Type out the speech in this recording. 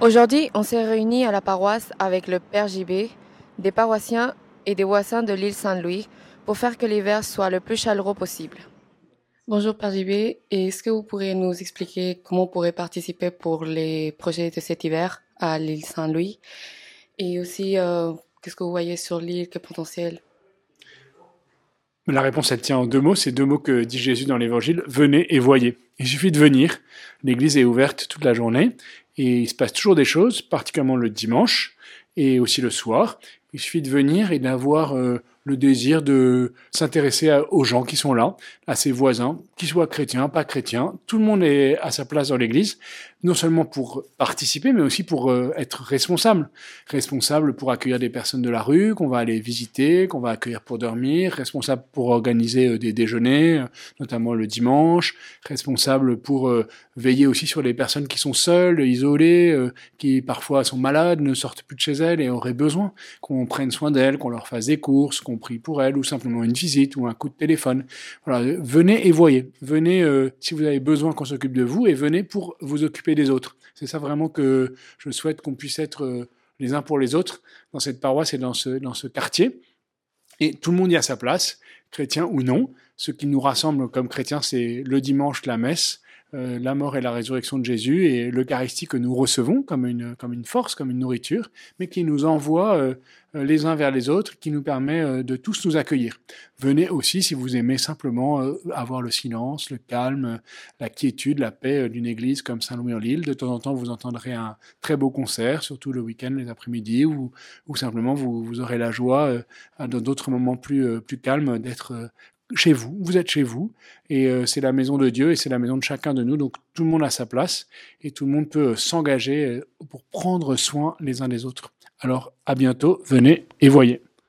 Aujourd'hui, on s'est réunis à la paroisse avec le Père JB, des paroissiens et des voisins de l'île Saint-Louis pour faire que l'hiver soit le plus chaleureux possible. Bonjour Père JB, et est-ce que vous pourriez nous expliquer comment on pourrait participer pour les projets de cet hiver à l'île Saint-Louis? Et aussi, euh, qu'est-ce que vous voyez sur l'île, quel potentiel? La réponse, elle tient en deux mots. C'est deux mots que dit Jésus dans l'Évangile. Venez et voyez. Il suffit de venir. L'église est ouverte toute la journée et il se passe toujours des choses, particulièrement le dimanche et aussi le soir. Il suffit de venir et d'avoir euh, le désir de s'intéresser aux gens qui sont là, à ses voisins, qu'ils soient chrétiens, pas chrétiens. Tout le monde est à sa place dans l'Église, non seulement pour participer, mais aussi pour euh, être responsable. Responsable pour accueillir des personnes de la rue, qu'on va aller visiter, qu'on va accueillir pour dormir, responsable pour organiser euh, des déjeuners, euh, notamment le dimanche, responsable pour veiller aussi sur les personnes qui sont seules, isolées, qui parfois sont malades, ne sortent plus de chez elles et auraient besoin qu'on prenne soin d'elles, qu'on leur fasse des courses, qu'on prie pour elles, ou simplement une visite ou un coup de téléphone. Venez et voyez. Venez euh, si vous avez besoin qu'on s'occupe de vous et venez pour vous occuper des autres. C'est ça vraiment que je souhaite qu'on puisse être euh, les uns pour les autres dans cette paroisse et dans ce, dans ce quartier. Et tout le monde y a sa place, chrétien ou non. Ce qui nous rassemble comme chrétiens, c'est le dimanche, la messe, euh, la mort et la résurrection de Jésus et l'Eucharistie que nous recevons comme une, comme une force, comme une nourriture, mais qui nous envoie euh, euh, les uns vers les autres, qui nous permet de tous nous accueillir. Venez aussi si vous aimez simplement avoir le silence, le calme, la quiétude, la paix d'une église comme Saint-Louis-en-Lille. De temps en temps, vous entendrez un très beau concert, surtout le week-end, les après-midi, ou, simplement vous, vous aurez la joie, dans d'autres moments plus, plus calmes, d'être chez vous, vous êtes chez vous, et euh, c'est la maison de Dieu et c'est la maison de chacun de nous, donc tout le monde a sa place et tout le monde peut euh, s'engager euh, pour prendre soin les uns des autres. Alors à bientôt, venez et voyez.